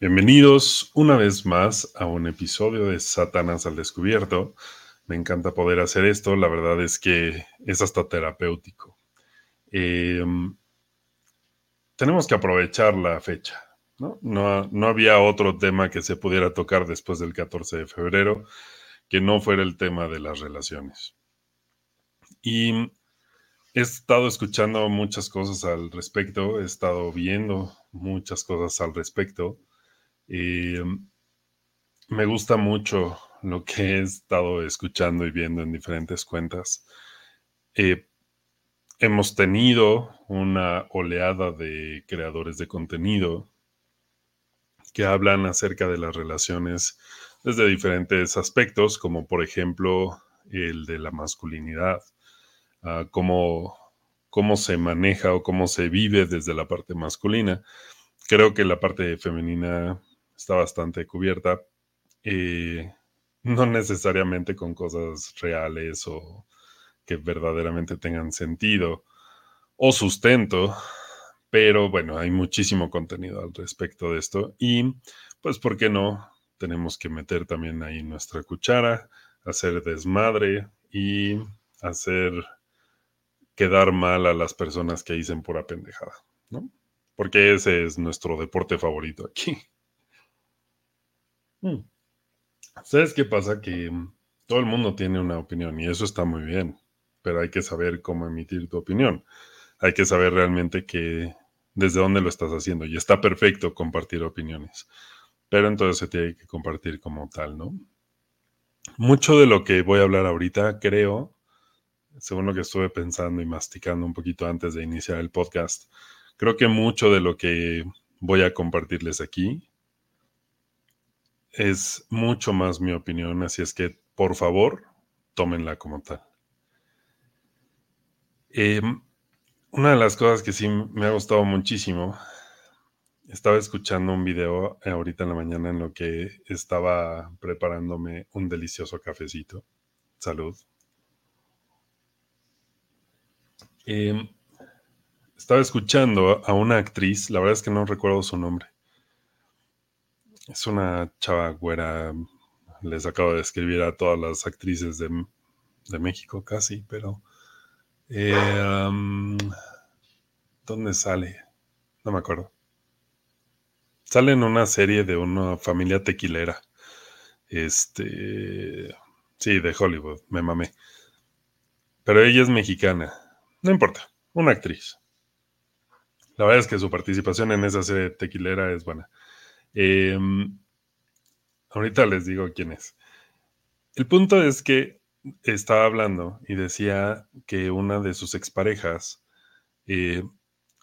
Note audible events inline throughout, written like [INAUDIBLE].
Bienvenidos una vez más a un episodio de Satanás al Descubierto. Me encanta poder hacer esto, la verdad es que es hasta terapéutico. Em, tenemos que aprovechar la fecha. ¿no? ¿no? No, había otro tema que se pudiera tocar después del 14 de febrero que no fuera el tema de las relaciones. Y he estado escuchando muchas cosas al respecto, he estado viendo muchas cosas al respecto. Y me gusta mucho lo que he estado escuchando y viendo en diferentes cuentas. Eh, hemos tenido una oleada de creadores de contenido que hablan acerca de las relaciones desde diferentes aspectos, como por ejemplo el de la masculinidad, ah, cómo, cómo se maneja o cómo se vive desde la parte masculina. Creo que la parte femenina está bastante cubierta. Eh, no necesariamente con cosas reales o que verdaderamente tengan sentido o sustento, pero bueno, hay muchísimo contenido al respecto de esto y pues, ¿por qué no? Tenemos que meter también ahí nuestra cuchara, hacer desmadre y hacer quedar mal a las personas que dicen pura pendejada, ¿no? Porque ese es nuestro deporte favorito aquí. Hmm. ¿Sabes qué pasa? Que todo el mundo tiene una opinión y eso está muy bien, pero hay que saber cómo emitir tu opinión. Hay que saber realmente que desde dónde lo estás haciendo y está perfecto compartir opiniones, pero entonces se tiene que compartir como tal, ¿no? Mucho de lo que voy a hablar ahorita, creo, según lo que estuve pensando y masticando un poquito antes de iniciar el podcast, creo que mucho de lo que voy a compartirles aquí es mucho más mi opinión, así es que por favor, tómenla como tal. Em, una de las cosas que sí me ha gustado muchísimo, estaba escuchando un video ahorita en la mañana en lo que estaba preparándome un delicioso cafecito. Salud. Em, estaba escuchando a una actriz, la verdad es que no recuerdo su nombre es una chava güera. Les acabo de escribir a todas las actrices de, México casi, pero... Eh, ¿Dónde sale? No me acuerdo. Sale en una serie de una familia tequilera. Este... Sí, de Hollywood, me mamé. Pero ella es mexicana. No importa, una actriz. La verdad es que su participación en esa serie tequilera es buena. Em, ahorita les digo quién es. El punto es que estaba hablando y decía que una de sus exparejas eh,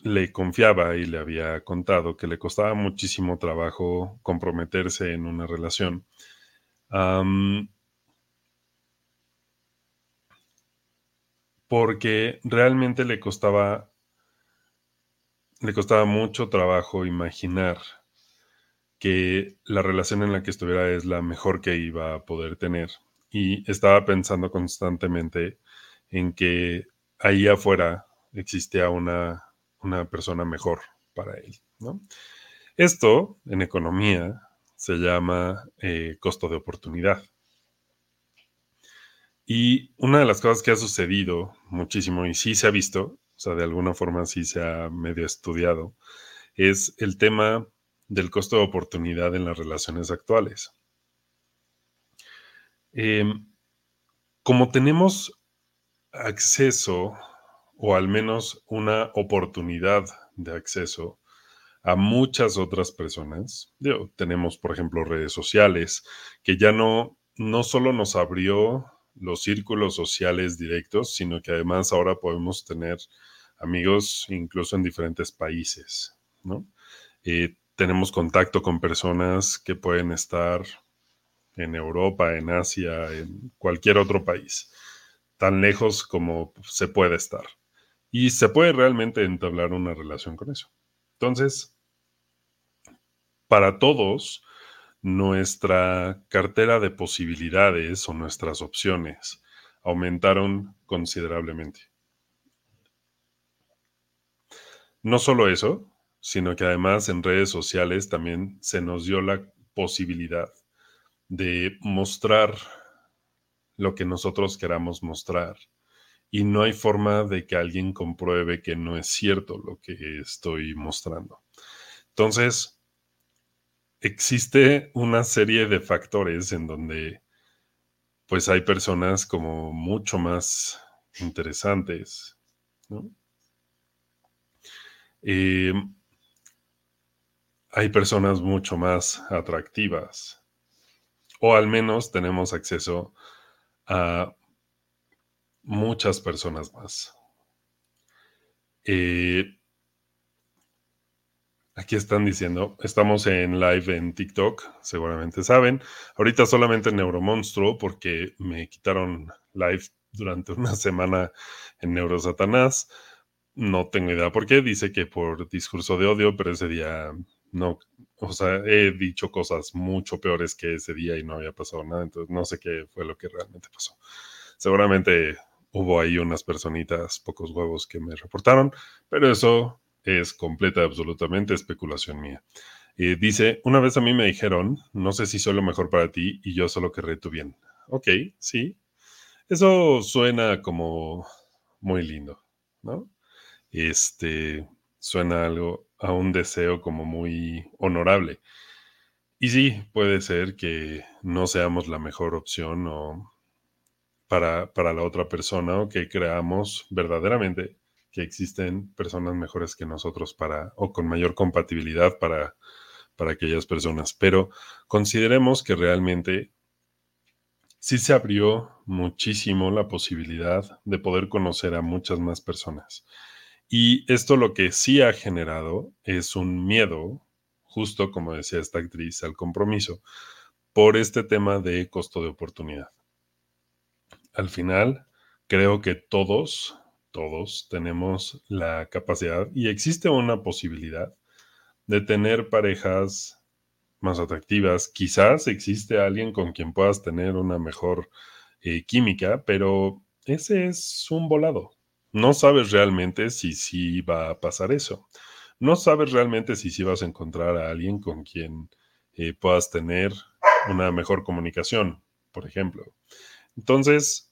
le confiaba y le había contado que le costaba muchísimo trabajo comprometerse en una relación. porque realmente le costaba le costaba mucho trabajo imaginar que la relación en la que estuviera es la mejor que iba a poder tener. Y estaba pensando constantemente en que ahí afuera existía una, persona mejor para él. Esto en economía se llama eh, costo de oportunidad. Y una de las cosas que ha sucedido muchísimo y sí se ha visto, o sea, de alguna forma sí se ha medio estudiado, es el tema del costo de oportunidad en las relaciones actuales. Em, como tenemos acceso, o al menos una oportunidad de acceso a muchas otras personas, tenemos, por ejemplo, redes sociales, que ya no, no solo nos abrió los círculos sociales directos, sino que además ahora podemos tener amigos incluso en diferentes países, ¿no? Eh, tenemos contacto con personas que pueden estar en Europa, en Asia, en cualquier otro país, tan lejos como se puede estar. Y se puede realmente entablar una relación con eso. Entonces, para todos, nuestra cartera de posibilidades o nuestras opciones aumentaron considerablemente. No solo eso, sino que además en redes sociales también se nos dio la posibilidad de mostrar lo que nosotros queramos mostrar. Y no hay forma de que alguien compruebe que no es cierto lo que estoy mostrando. Entonces, existe una serie de factores en donde pues hay personas como mucho más interesantes, eh, hay personas mucho más atractivas, o al menos tenemos acceso a muchas personas más. Eh, aquí están diciendo, estamos en live en TikTok, seguramente saben. Ahorita solamente en Neuromonstruo porque me quitaron live durante una semana en Neurosatanás. No tengo idea por qué. Dice que por discurso de odio, pero ese día no, o sea, he dicho cosas mucho peores que ese día y no había pasado nada. Entonces no sé qué fue lo que realmente pasó. Seguramente hubo ahí unas personitas, pocos huevos que me reportaron, pero eso es completa, absolutamente especulación mía. Eh, dice, una vez a mí me dijeron, no sé si soy lo mejor para ti y yo solo querré tu bien. Ok, sí. Eso suena como muy lindo, ¿no? Este, suena algo a un deseo como muy honorable. Y sí, puede ser que no seamos la mejor opción o para, para la otra persona o que creamos verdaderamente que existen personas mejores que nosotros para o con mayor compatibilidad para, para aquellas personas. Pero consideremos que realmente sí se abrió muchísimo la posibilidad de poder conocer a muchas más personas. Y esto lo que sí ha generado es un miedo, justo como decía esta actriz, al compromiso, por este tema de costo de oportunidad al final creo que todos, todos tenemos la capacidad y existe una posibilidad de tener parejas más atractivas. Quizás existe alguien con quien puedas tener una mejor eh, química, pero ese es un volado. No sabes realmente si sí va a pasar eso. No sabes realmente si sí vas a encontrar a alguien con quien eh, puedas tener una mejor comunicación, por ejemplo. Entonces,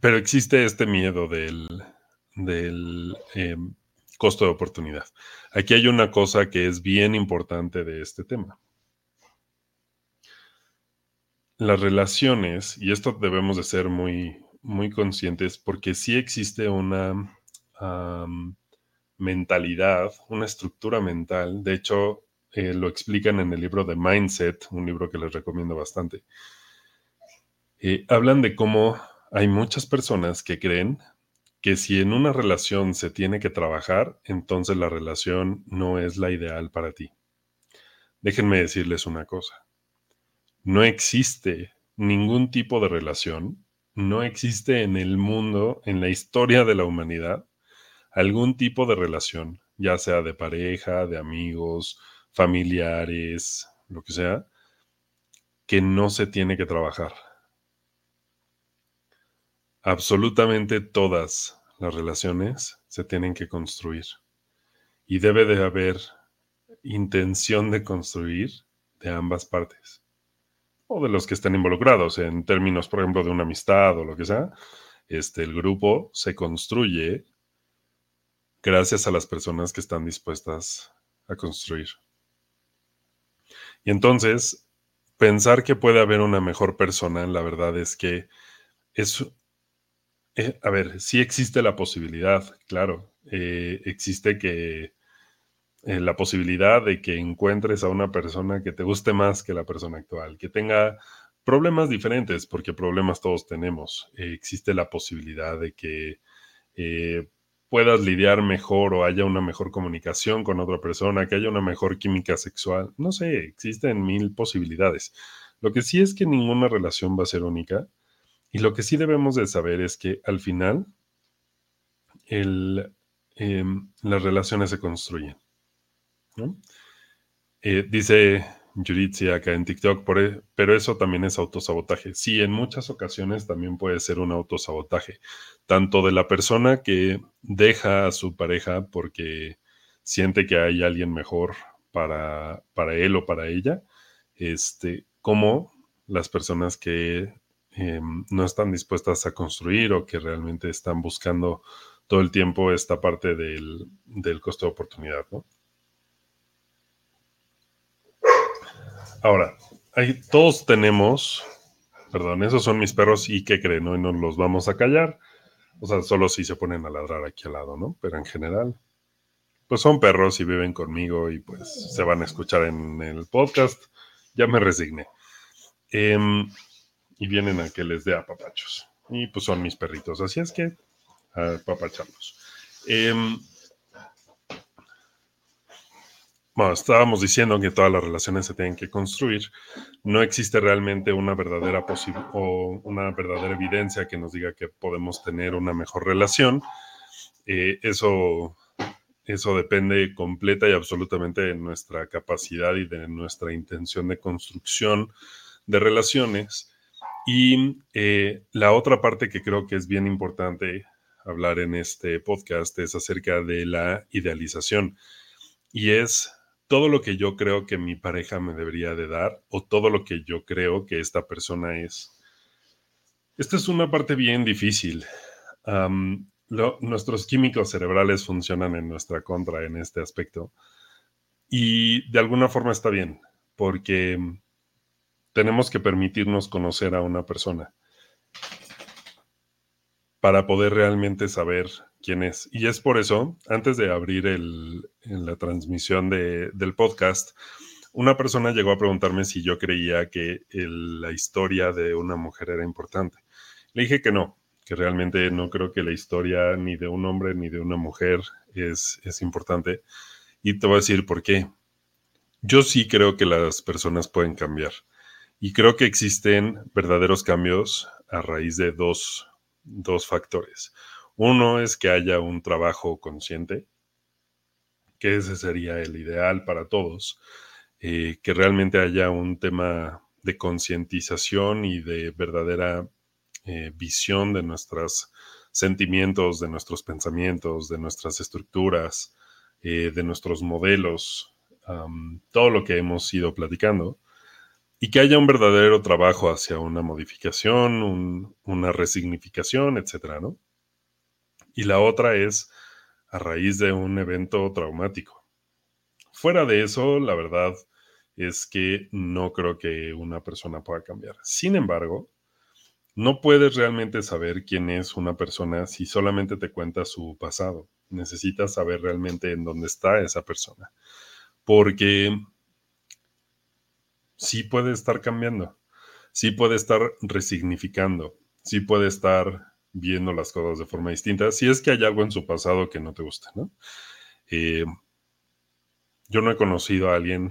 pero existe este miedo del, em, costo de oportunidad. Aquí hay una cosa que es bien importante de este tema. Las relaciones, y esto debemos de ser muy, muy conscientes, porque sí existe una mentalidad, una estructura mental. De hecho, eh, lo explican en el libro de Mindset, un libro que les recomiendo bastante. Eh, hablan de cómo hay muchas personas que creen que si en una relación se tiene que trabajar, entonces la relación no es la ideal para ti. Déjenme decirles una cosa. No existe ningún tipo de relación, no existe en el mundo, en la historia de la humanidad, algún tipo de relación, ya sea de pareja, de amigos, familiares, lo que sea, que no se tiene que trabajar. Absolutamente todas las relaciones se tienen que construir y debe de haber intención de construir de ambas partes o de los que estén involucrados en términos, por ejemplo, de una amistad o lo que sea. Este, el grupo se construye gracias a las personas que están dispuestas a construir. Y entonces, pensar que puede haber una mejor persona, la verdad es que es eh, a ver, sí existe la posibilidad, claro. Eh, existe que eh, la posibilidad de que encuentres a una persona que te guste más que la persona actual, que tenga problemas diferentes, porque problemas todos tenemos. existe la posibilidad de que puedas lidiar mejor o haya una mejor comunicación con otra persona, que haya una mejor química sexual. No sé, existen mil posibilidades. Lo que sí es que ninguna relación va a ser única y lo que sí debemos de saber es que al final em, las relaciones se construyen. Eh, dice Yuritsi acá en TikTok, e, pero eso también es autosabotaje. Sí, en muchas ocasiones también puede ser un autosabotaje, tanto de la persona que deja a su pareja porque siente que hay alguien mejor para, para él o para ella, este, como las personas que em, no están dispuestas a construir o que realmente están buscando todo el tiempo esta parte del, del costo de oportunidad, ¿no? Ahora, todos tenemos, perdón, esos son mis perros y qué creen, ¿no? Y nos los vamos a callar. O sea, solo si se ponen a ladrar aquí al lado, ¿no? Pero en general, pues son perros y viven conmigo y pues se van a escuchar en el podcast. Ya me resigné. Em, y vienen a que les dé apapachos. Y pues son mis perritos, así es que apapacharlos. Em, bueno, estábamos diciendo que todas las relaciones se tienen que construir. No existe realmente una verdadera o una verdadera evidencia que nos diga que podemos tener una mejor relación. Eh, eso, eso depende completa y absolutamente de nuestra capacidad y de nuestra intención de construcción de relaciones. Y eh, la otra parte que creo que es bien importante hablar en este podcast es acerca de la idealización. Y es todo lo que yo creo que mi pareja me debería de dar o todo lo que yo creo que esta persona es. Esta es una parte bien difícil. nuestros químicos cerebrales funcionan en nuestra contra en este aspecto. Y de alguna forma está bien, porque tenemos que permitirnos conocer a una persona para poder realmente saber quién es. Y es por eso, antes de abrir el, en la transmisión del podcast, una persona llegó a preguntarme si yo creía que la historia de una mujer era importante. Le dije que no, que realmente no creo que la historia ni de un hombre ni de una mujer es, importante. Y te voy a decir por qué. Yo sí creo que las personas pueden cambiar. Y creo que existen verdaderos cambios a raíz de dos factores. Uno es que haya un trabajo consciente, que ese sería el ideal para todos, eh, que realmente haya un tema de concientización y de verdadera eh, visión de nuestros sentimientos, de nuestros pensamientos, de nuestras estructuras, eh, de nuestros modelos, todo lo que hemos ido platicando y que haya un verdadero trabajo hacia una modificación, una resignificación, etcétera, ¿no? Y la otra es a raíz de un evento traumático. Fuera de eso, la verdad es que no creo que una persona pueda cambiar. Sin embargo, no puedes realmente saber quién es una persona si solamente te cuenta su pasado. Necesitas saber realmente en dónde está esa persona. Porque sí puede estar cambiando, sí puede estar resignificando, sí puede estar viendo las cosas de forma distinta, si es que hay algo en su pasado que no te gusta, ¿no? Eh, yo no he conocido a alguien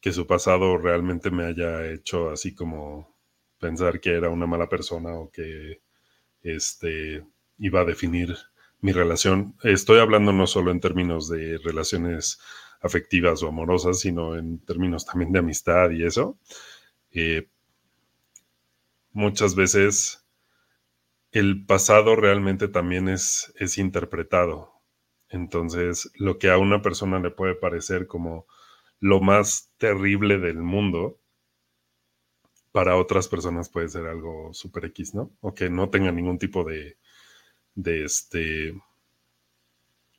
que su pasado realmente me haya hecho así como pensar que era una mala persona o que este, iba a definir mi relación. Estoy hablando no solo en términos de relaciones afectivas o amorosas, sino en términos también de amistad y eso. Eh, muchas veces el pasado realmente también es, es interpretado. Entonces, lo que a una persona le puede parecer como lo más terrible del mundo, para otras personas puede ser algo super X, ¿no? O que no tenga ningún tipo de, de este,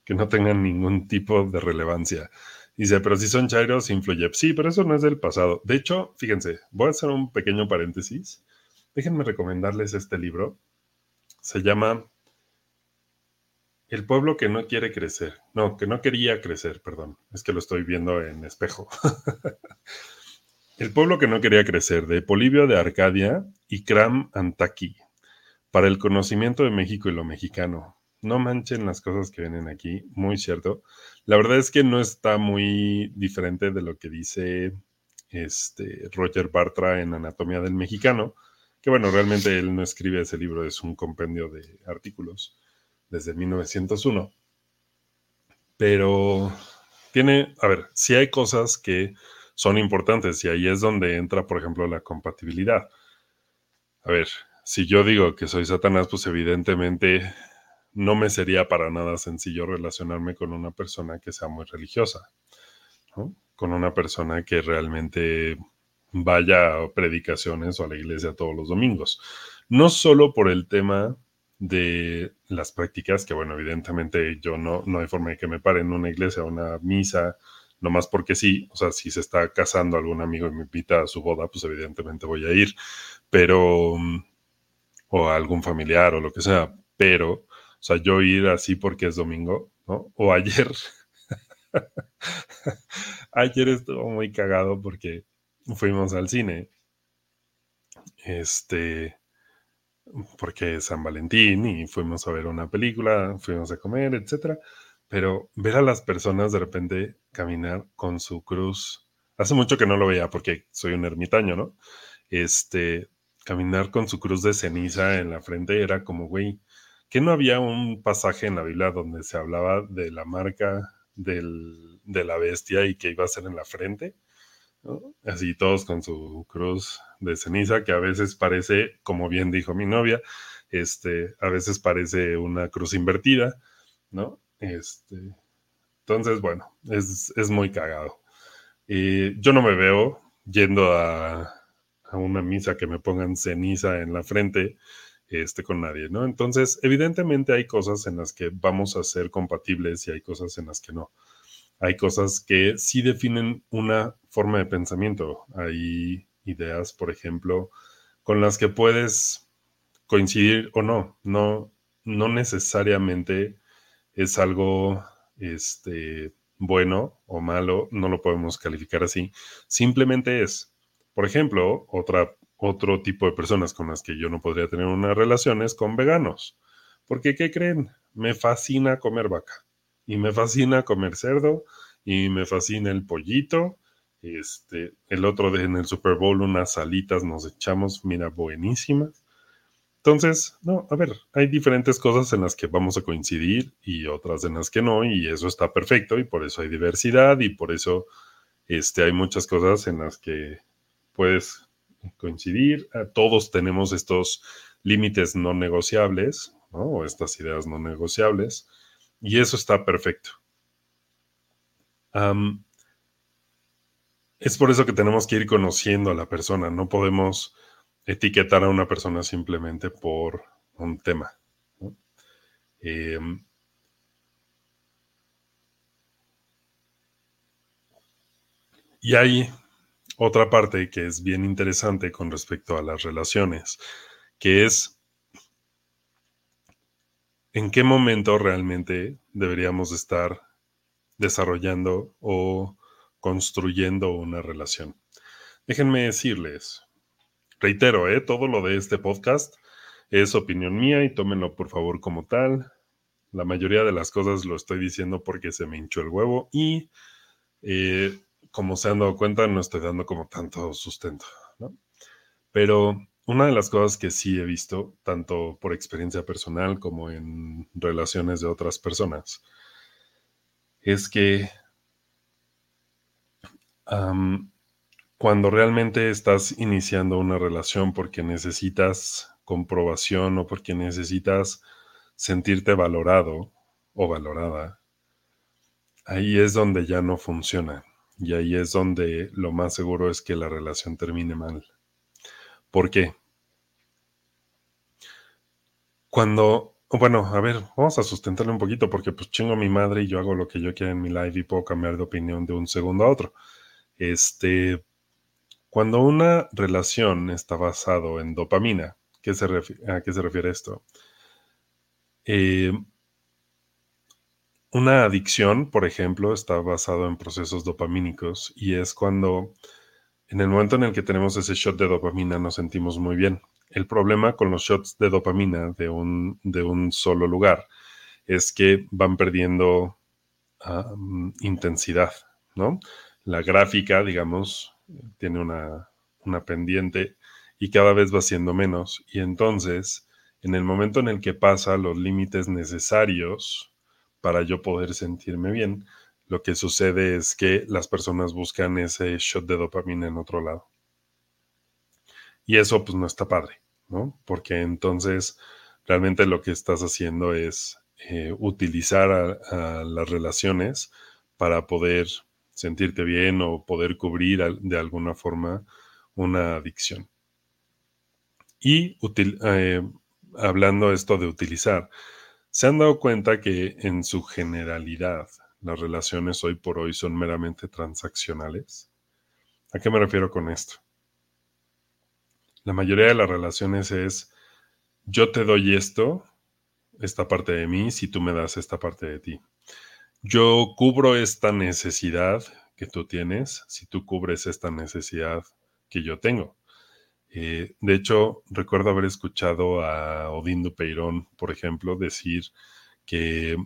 que no tengan ningún tipo de relevancia. Dice, pero si son chairos, influye. Sí, pero eso no es del pasado. De hecho, fíjense, voy a hacer un pequeño paréntesis. Déjenme recomendarles este libro. Se llama El pueblo que no quiere crecer. No, que no quería crecer, perdón. Es que lo estoy viendo en espejo. [LAUGHS] El pueblo que no quería crecer, de Polibio de Arcadia y Cram Antaki, para el conocimiento de México y lo mexicano no manchen las cosas que vienen aquí, muy cierto. La verdad es que no está muy diferente de lo que dice este Roger Bartra en Anatomía del Mexicano, que bueno, realmente él no escribe ese libro, es un compendio de artículos desde 1901. Pero tiene, a ver, si hay cosas que son importantes y ahí es donde entra, por ejemplo, la compatibilidad. A ver, si yo digo que soy Satanás, pues evidentemente no me sería para nada sencillo relacionarme con una persona que sea muy religiosa, con una persona que realmente vaya a predicaciones o a la iglesia todos los domingos. No solo por el tema de las prácticas, que bueno, evidentemente yo no, no hay forma de que me pare en una iglesia una misa, nomás porque sí, o sea, si se está casando algún amigo y me invita a su boda, pues evidentemente voy a ir, pero, o a algún familiar o lo que sea, pero, o sea, yo ir así porque es domingo, ¿no? O ayer, [LAUGHS] ayer estuvo muy cagado porque fuimos al cine, este, porque es San Valentín y fuimos a ver una película, fuimos a comer, etcétera. Pero ver a las personas de repente caminar con su cruz, hace mucho que no lo veía porque soy un ermitaño, ¿no? Este, caminar con su cruz de ceniza en la frente era como, güey, que no había un pasaje en la Biblia donde se hablaba de la marca del, de la bestia y que iba a ser en la frente? Así todos con su cruz de ceniza, que a veces parece, como bien dijo mi novia, este, a veces parece una cruz invertida, ¿no? Este, entonces, bueno, es, muy cagado. y yo no me veo yendo a, a, una misa que me pongan ceniza en la frente este, con nadie, ¿no? Entonces, evidentemente hay cosas en las que vamos a ser compatibles y hay cosas en las que no hay cosas que sí definen una forma de pensamiento. Hay ideas, por ejemplo, con las que puedes coincidir o no. No, no necesariamente es algo este, bueno o malo, no lo podemos calificar así. Simplemente es, por ejemplo, otra, otro tipo de personas con las que yo no podría tener una relación es con veganos. Porque, ¿qué creen? Me fascina comer vaca y me fascina comer cerdo y me fascina el pollito. Este, el otro de en el Super Bowl unas salitas nos echamos, mira, buenísimas. Entonces, no, a ver, hay diferentes cosas en las que vamos a coincidir y otras en las que no, y eso está perfecto, y por eso hay diversidad, y por eso este, hay muchas cosas en las que puedes coincidir. Ah, todos tenemos estos límites no negociables, ¿no? O estas ideas no negociables. Y eso está perfecto. es por eso que tenemos que ir conociendo a la persona. No podemos etiquetar a una persona simplemente por un tema. Em, y hay otra parte que es bien interesante con respecto a las relaciones, que es en qué momento realmente deberíamos estar desarrollando o construyendo una relación. Déjenme decirles, reitero, ¿eh? todo lo de este podcast es opinión mía y tómenlo por favor como tal. La mayoría de las cosas lo estoy diciendo porque se me hinchó el huevo y eh, como se han dado cuenta no estoy dando como tanto sustento. Pero una de las cosas que sí he visto, tanto por experiencia personal como en relaciones de otras personas, es que cuando realmente estás iniciando una relación porque necesitas comprobación o porque necesitas sentirte valorado o valorada, ahí es donde ya no funciona. Y ahí es donde lo más seguro es que la relación termine mal. ¿Por qué? Cuando, bueno, a ver, vamos a sustentarle un poquito porque pues chingo a mi madre y yo hago lo que yo quiera en mi live y puedo cambiar de opinión de un segundo a otro. Este, cuando una relación está basado en dopamina, ¿qué se ¿a qué se refiere esto? Eh, una adicción, por ejemplo, está basado en procesos dopamínicos y es cuando en el momento en el que tenemos ese shot de dopamina nos sentimos muy bien. El problema con los shots de dopamina de un, de un solo lugar es que van perdiendo intensidad, ¿no? La gráfica, digamos, tiene una, una pendiente y cada vez va siendo menos. Y entonces, en el momento en el que pasa los límites necesarios para yo poder sentirme bien, lo que sucede es que las personas buscan ese shot de dopamina en otro lado. Y eso pues no está padre, ¿no? Porque entonces realmente lo que estás haciendo es eh, utilizar a, las relaciones para poder sentirte bien o poder cubrir de alguna forma una adicción. Y eh, hablando esto de utilizar, ¿se han dado cuenta que en su generalidad las relaciones hoy por hoy son meramente transaccionales? ¿A qué me refiero con esto? La mayoría de las relaciones es yo te doy esto, esta parte de mí, si tú me das esta parte de ti. Yo cubro esta necesidad que tú tienes, si tú cubres esta necesidad que yo tengo. Eh, de hecho, recuerdo haber escuchado a Odindo Peirón, por ejemplo, decir que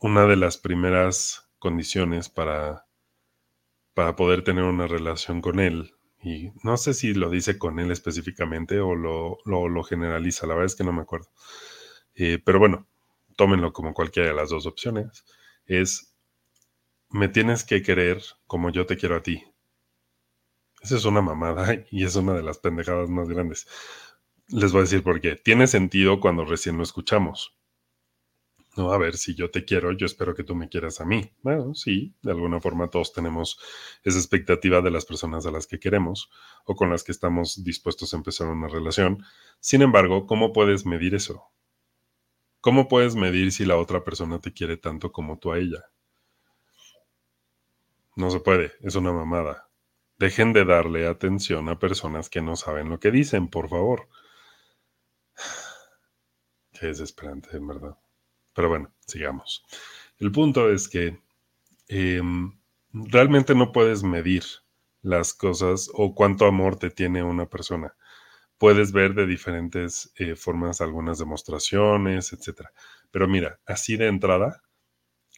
una de las primeras condiciones para, para poder tener una relación con él y no sé si lo dice con él específicamente o lo, lo, generaliza, la verdad es que no me acuerdo. Eh, pero bueno, tómenlo como cualquiera de las dos opciones. Es, me tienes que querer como yo te quiero a ti. Esa es una mamada [LAUGHS] y es una de las pendejadas más grandes. Les voy a decir por qué. Tiene sentido cuando recién lo escuchamos. No, a ver, si yo te quiero, yo espero que tú me quieras a mí. Bueno, sí, de alguna forma todos tenemos esa expectativa de las personas a las que queremos o con las que estamos dispuestos a empezar una relación. Sin embargo, ¿cómo puedes medir eso? ¿Cómo puedes medir si la otra persona te quiere tanto como tú a ella? No se puede, es una mamada. Dejen de darle atención a personas que no saben lo que dicen, por favor. [SIGHS] Qué desesperante, en verdad. Pero bueno, sigamos. El punto es que em, realmente no puedes medir las cosas o cuánto amor te tiene una persona. Puedes ver de diferentes eh, formas algunas demostraciones, etc. Pero mira, así de entrada,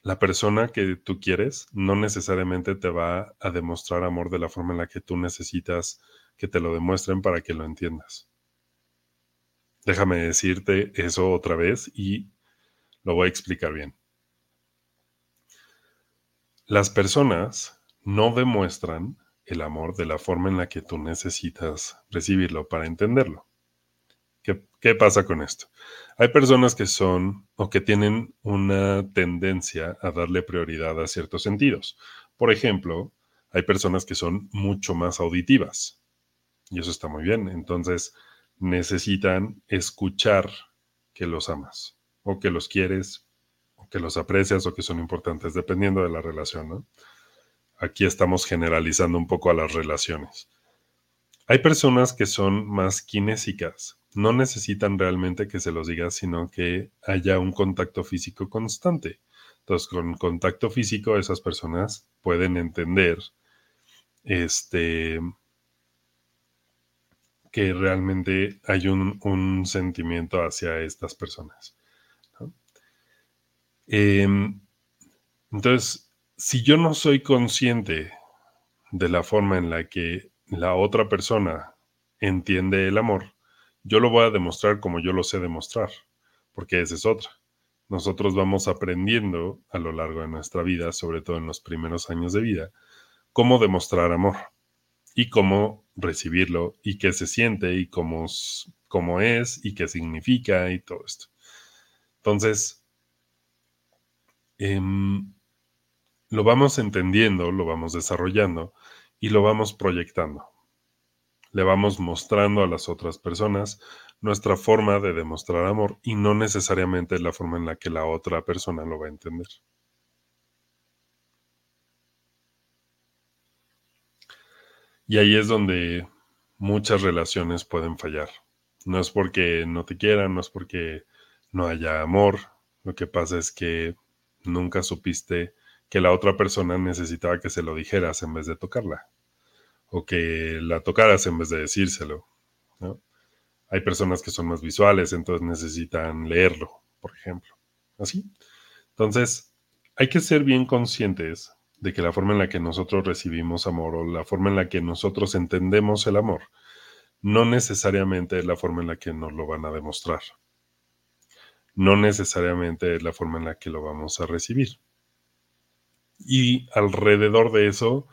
la persona que tú quieres no necesariamente te va a demostrar amor de la forma en la que tú necesitas que te lo demuestren para que lo entiendas. Déjame decirte eso otra vez y lo voy a explicar bien. Las personas no demuestran el amor de la forma en la que tú necesitas recibirlo para entenderlo. ¿Qué, pasa con esto? Hay personas que son o que tienen una tendencia a darle prioridad a ciertos sentidos. Por ejemplo, hay personas que son mucho más auditivas. Y eso está muy bien. Entonces, necesitan escuchar que los amas o que los quieres, o que los aprecias o que son importantes, dependiendo de la relación. Aquí estamos generalizando un poco a las relaciones. Hay personas que son más kinésicas, no necesitan realmente que se los diga, sino que haya un contacto físico constante. Entonces, con contacto físico, esas personas pueden entender este, que realmente hay un sentimiento hacia estas personas. Em, entonces, si yo no soy consciente de la forma en la que la otra persona entiende el amor, yo lo voy a demostrar como yo lo sé demostrar, porque esa es otra. Nosotros vamos aprendiendo a lo largo de nuestra vida, sobre todo en los primeros años de vida, cómo demostrar amor y cómo recibirlo y qué se siente y cómo, cómo es y qué significa y todo esto. Entonces, Em, lo vamos entendiendo, lo vamos desarrollando y lo vamos proyectando. Le vamos mostrando a las otras personas nuestra forma de demostrar amor y no necesariamente la forma en la que la otra persona lo va a entender. Y ahí es donde muchas relaciones pueden fallar. No es porque no te quieran, no es porque no haya amor. Lo que pasa es que nunca supiste que la otra persona necesitaba que se lo dijeras en vez de tocarla, o que la tocaras en vez de decírselo. Hay personas que son más visuales, entonces necesitan leerlo, por ejemplo. Así. Entonces, hay que ser bien conscientes de que la forma en la que nosotros recibimos amor o la forma en la que nosotros entendemos el amor, no necesariamente es la forma en la que nos lo van a demostrar no necesariamente es la forma en la que lo vamos a recibir. Y alrededor de eso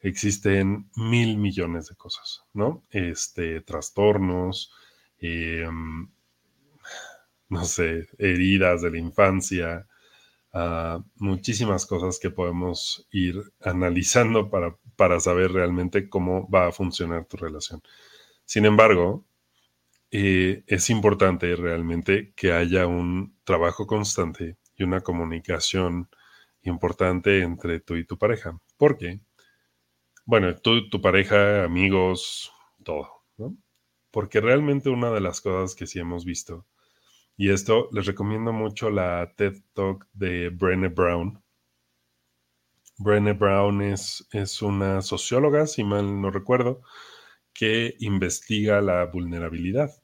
existen mil millones de cosas, ¿no? Este, trastornos, em, no sé, heridas de la infancia, muchísimas cosas que podemos ir analizando para, para saber realmente cómo va a funcionar tu relación. Sin embargo, eh, es importante realmente que haya un trabajo constante y una comunicación importante entre tú y tu pareja. ¿Por qué? Bueno, tú, tu pareja, amigos, todo, ¿no? Porque realmente una de las cosas que sí hemos visto, y esto les recomiendo mucho la TED Talk de Brené Brown. Brené Brown es, es una socióloga, si mal no recuerdo, que investiga la vulnerabilidad.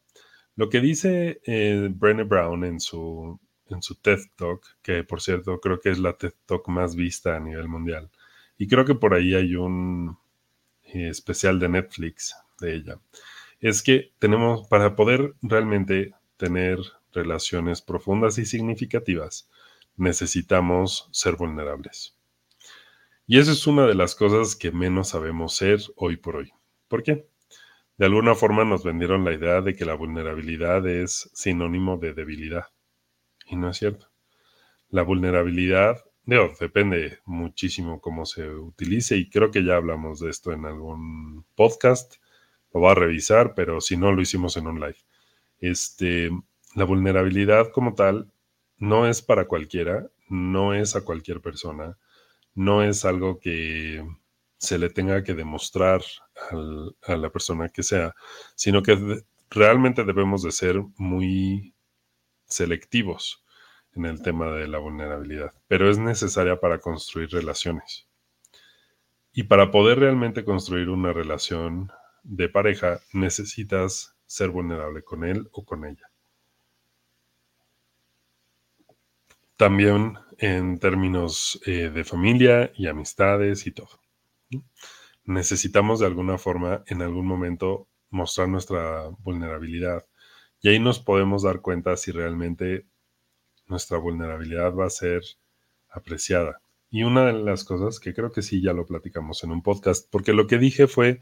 Lo que dice eh, Brené Brown en su, en su TED Talk, que por cierto creo que es la TED Talk más vista a nivel mundial, y creo que por ahí hay un eh, especial de Netflix de ella. Es que tenemos, para poder realmente tener relaciones profundas y significativas, necesitamos ser vulnerables. Y eso es una de las cosas que menos sabemos ser hoy por hoy. ¿Por qué? De alguna forma nos vendieron la idea de que la vulnerabilidad es sinónimo de debilidad. Y no es cierto. La vulnerabilidad depende muchísimo cómo se utilice y creo que ya hablamos de esto en algún podcast. Lo voy a revisar, pero si no, lo hicimos en un live. Este, la vulnerabilidad como tal no es para cualquiera, no es a cualquier persona, no es algo que se le tenga que demostrar a la persona que sea, sino que realmente debemos de ser muy selectivos en el tema de la vulnerabilidad, pero es necesaria para construir relaciones. Y para poder realmente construir una relación de pareja, necesitas ser vulnerable con él o con ella. También en términos eh, de familia y amistades y todo. Necesitamos de alguna forma en algún momento mostrar nuestra vulnerabilidad y ahí nos podemos dar cuenta si realmente nuestra vulnerabilidad va a ser apreciada. Y una de las cosas que creo que sí ya lo platicamos en un podcast, porque lo que dije fue,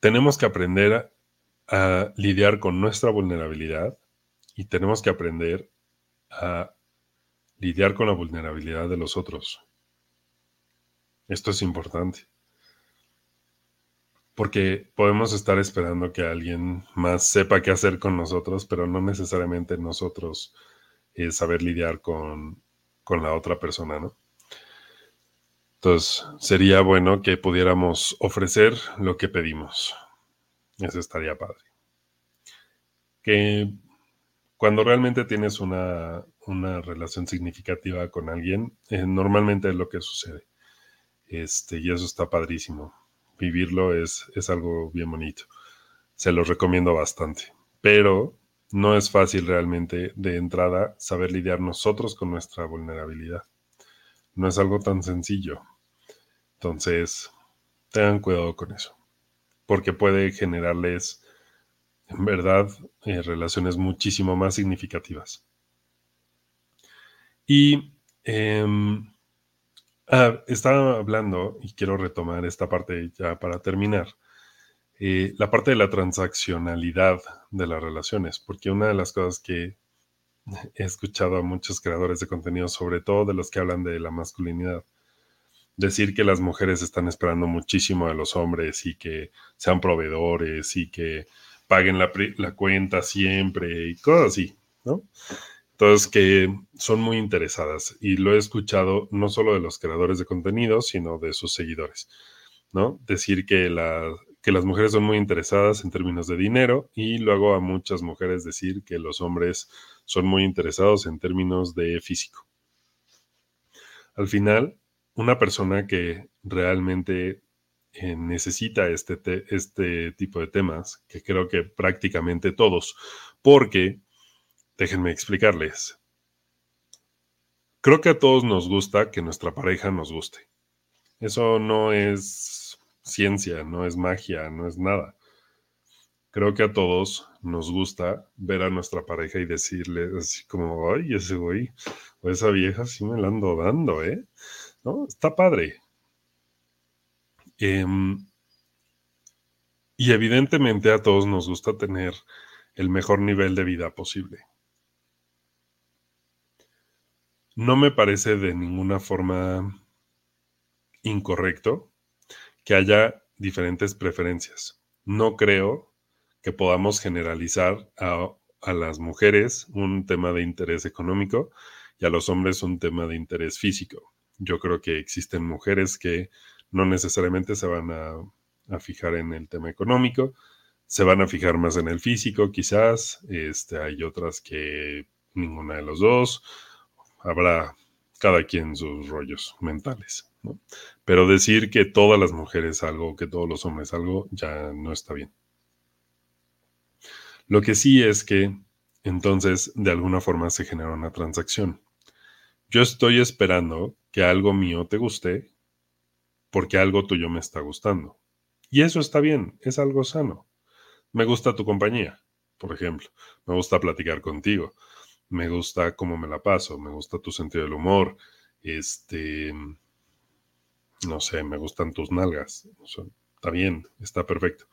tenemos que aprender a, lidiar con nuestra vulnerabilidad y tenemos que aprender a lidiar con la vulnerabilidad de los otros. Esto es importante. Porque podemos estar esperando que alguien más sepa qué hacer con nosotros, pero no necesariamente nosotros saber lidiar con, la otra persona, ¿no? Entonces, sería bueno que pudiéramos ofrecer lo que pedimos. Eso estaría padre. Que cuando realmente tienes una, relación significativa con alguien, eh, normalmente es lo que sucede. Este, y eso está padrísimo. Vivirlo es, es algo bien bonito. Se lo recomiendo bastante. Pero no es fácil realmente de entrada saber lidiar nosotros con nuestra vulnerabilidad. No es algo tan sencillo. Entonces, tengan cuidado con eso, porque puede generarles, en verdad, eh, relaciones muchísimo más significativas. Y em, ah, estaba hablando, y quiero retomar esta parte ya para terminar, eh, la parte de la transaccionalidad de las relaciones, porque una de las cosas que [LAUGHS] he escuchado a muchos creadores de contenido, sobre todo de los que hablan de la masculinidad, decir que las mujeres están esperando muchísimo de los hombres y que sean proveedores y que paguen la, la cuenta siempre y cosas así, ¿no? Entonces, que son muy interesadas y lo he escuchado no solo de los creadores de contenido, sino de sus seguidores, ¿no? Decir que que las mujeres son muy interesadas en términos de dinero y luego a muchas mujeres decir que los hombres son muy interesados en términos de físico. Al final, una persona que realmente eh, necesita este, este tipo de temas, que creo que prácticamente todos, porque, déjenme explicarles, creo que a todos nos gusta que nuestra pareja nos guste. Eso no es ciencia, no es magia, no es nada. Creo que a todos nos gusta ver a nuestra pareja y decirle así como, ay, ese güey o esa vieja sí me la ando dando, ¿eh? ¿No? Está padre. Em, y evidentemente a todos nos gusta tener el mejor nivel de vida posible. No me parece de ninguna forma incorrecto que haya diferentes preferencias. No creo que podamos generalizar a, las mujeres un tema de interés económico y a los hombres un tema de interés físico. Yo creo que existen mujeres que no necesariamente se van a, a fijar en el tema económico, se van a fijar más en el físico, quizás. Este, hay otras que ninguna de los dos. Habrá cada quien sus rollos mentales. Pero decir que todas las mujeres algo, que todos los hombres algo, ya no está bien. Lo que sí es que entonces de alguna forma se genera una transacción. Yo estoy esperando que algo mío te guste porque algo tuyo me está gustando. Y eso está bien, es algo sano. Me gusta tu compañía, por ejemplo. Me gusta platicar contigo. Me gusta cómo me la paso. Me gusta tu sentido del humor. Este. No sé, me gustan tus nalgas. está bien, está perfecto.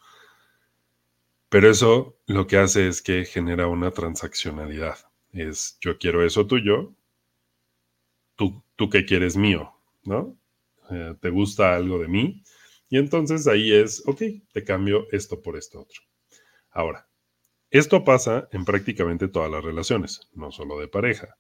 Pero eso lo que hace es que genera una transaccionalidad. Es yo quiero eso tuyo, tú, tú qué quieres mío, ¿no? Eh, ¿Te gusta algo de mí? Y entonces ahí es, ok, te cambio esto por esto otro. Ahora, esto pasa en prácticamente todas las relaciones, no solo de pareja.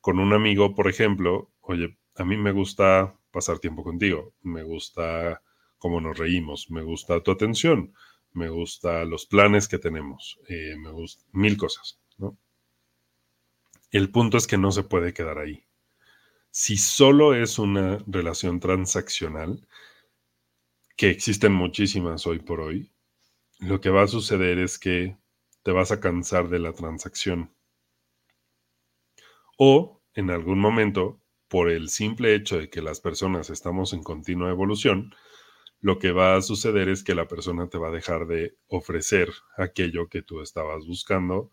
Con un amigo, por ejemplo, oye, a mí me gusta pasar tiempo contigo, me gusta cómo nos reímos, me gusta tu atención, me gusta los planes que tenemos, eh, me gusta mil cosas. El punto es que no se puede quedar ahí. Si solo es una relación transaccional, que existen muchísimas hoy por hoy, lo que va a suceder es que te vas a cansar de la transacción. O en algún momento, por el simple hecho de que las personas estamos en continua evolución, lo que va a suceder es que la persona te va a dejar de ofrecer aquello que tú estabas buscando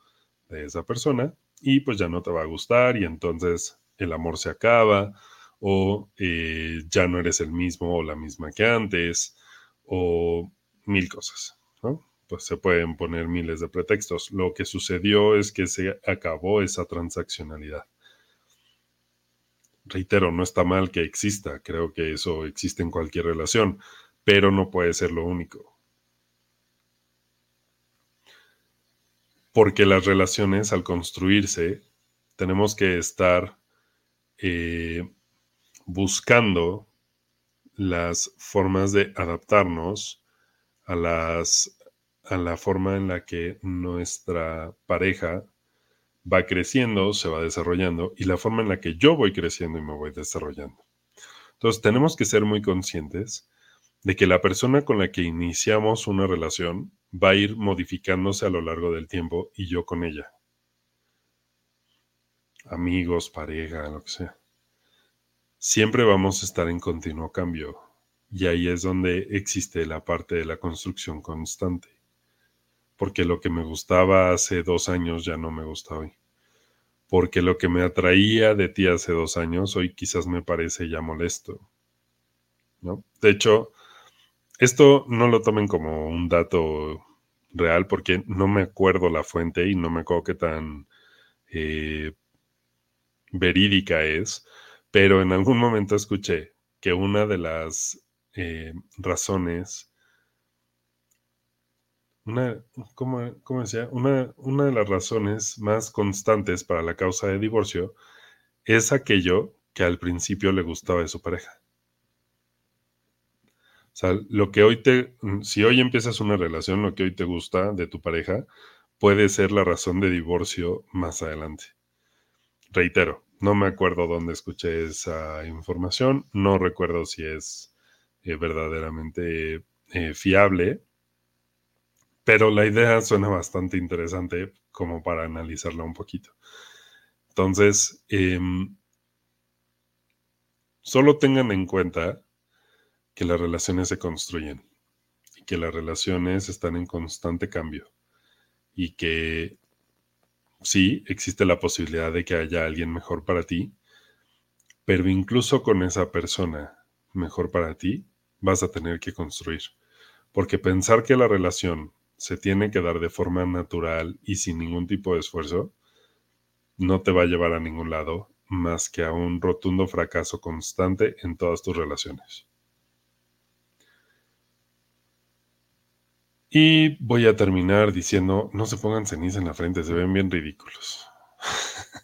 de esa persona y pues ya no te va a gustar y entonces el amor se acaba o eh, ya no eres el mismo o la misma que antes, o mil cosas, ¿no? Pues se pueden poner miles de pretextos. Lo que sucedió es que se acabó esa transaccionalidad. Reitero, no está mal que exista, creo que eso existe en cualquier relación, pero no puede ser lo único. Porque las relaciones al construirse tenemos que estar eh, buscando las formas de adaptarnos a, las, a la forma en la que nuestra pareja va creciendo, se va desarrollando y la forma en la que yo voy creciendo y me voy desarrollando. Entonces tenemos que ser muy conscientes de que la persona con la que iniciamos una relación va a ir modificándose a lo largo del tiempo y yo con ella. Amigos, pareja, lo que sea siempre vamos a estar en continuo cambio. Y ahí es donde existe la parte de la construcción constante. Porque lo que me gustaba hace dos años ya no me gusta hoy. Porque lo que me atraía de ti hace dos años hoy quizás me parece ya molesto. De hecho, esto no lo tomen como un dato real porque no me acuerdo la fuente y no me acuerdo qué tan eh, verídica es, pero en algún momento escuché que una de las eh, razones, una, ¿cómo, decía? Una, una de las razones más constantes para la causa de divorcio es aquello que al principio le gustaba de su pareja. O sea, lo que hoy te, si hoy empiezas una relación, lo que hoy te gusta de tu pareja puede ser la razón de divorcio más adelante. Reitero, no me acuerdo dónde escuché esa información, no recuerdo si es eh, verdaderamente eh, fiable, pero la idea suena bastante interesante como para analizarla un poquito. Entonces, em, solo tengan en cuenta que las relaciones se construyen y que las relaciones están en constante cambio y que sí, existe la posibilidad de que haya alguien mejor para ti, pero incluso con esa persona mejor para ti, vas a tener que construir. Porque pensar que la relación se tiene que dar de forma natural y sin ningún tipo de esfuerzo, no te va a llevar a ningún lado más que a un rotundo fracaso constante en todas tus relaciones. Y voy a terminar diciendo, no se pongan ceniza en la frente, se ven bien ridículos.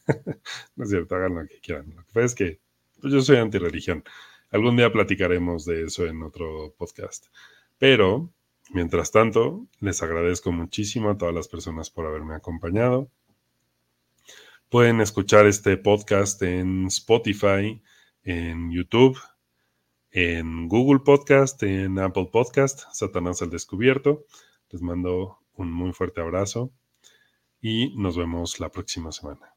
[LAUGHS] no es cierto, hagan lo que quieran. Lo que pasa es que pues, yo soy antirreligión. Algún día platicaremos de eso en otro podcast. Pero, mientras tanto, les agradezco muchísimo a todas las personas por haberme acompañado. Pueden escuchar este podcast en Spotify, en YouTube, en Google Podcast, en Apple Podcast, Satanás al Descubierto. Les mando un muy fuerte abrazo y nos vemos la próxima semana.